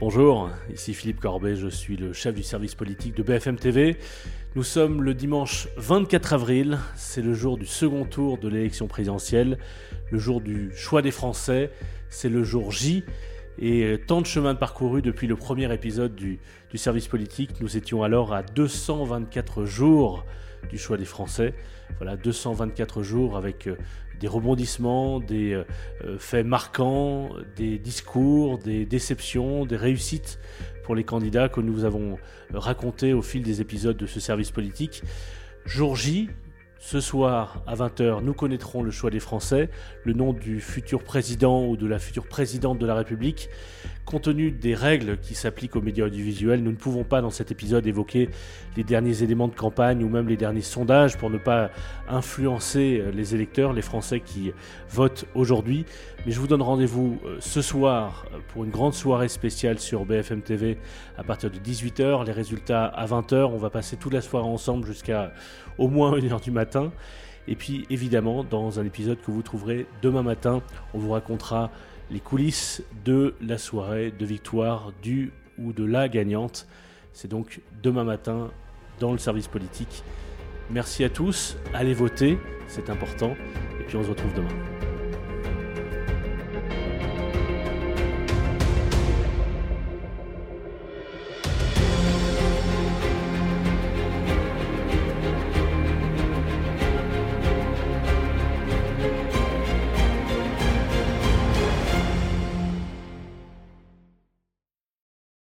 Bonjour, ici Philippe Corbet, je suis le chef du service politique de BFM TV. Nous sommes le dimanche 24 avril, c'est le jour du second tour de l'élection présidentielle, le jour du choix des Français, c'est le jour J. Et tant de chemin parcouru depuis le premier épisode du, du service politique, nous étions alors à 224 jours du choix des Français. Voilà, 224 jours avec euh, des rebondissements, des euh, euh, faits marquants, des discours, des déceptions, des réussites pour les candidats que nous avons racontés au fil des épisodes de ce service politique. Jour J, ce soir, à 20h, nous connaîtrons le choix des Français, le nom du futur président ou de la future présidente de la République. Compte tenu des règles qui s'appliquent aux médias audiovisuels, nous ne pouvons pas dans cet épisode évoquer les derniers éléments de campagne ou même les derniers sondages pour ne pas influencer les électeurs, les Français qui votent aujourd'hui. Mais je vous donne rendez-vous euh, ce soir pour une grande soirée spéciale sur BFM TV à partir de 18h. Les résultats à 20h. On va passer toute la soirée ensemble jusqu'à au moins 1h du matin. Et puis évidemment, dans un épisode que vous trouverez demain matin, on vous racontera les coulisses de la soirée de victoire du ou de la gagnante. C'est donc demain matin dans le service politique. Merci à tous, allez voter, c'est important, et puis on se retrouve demain.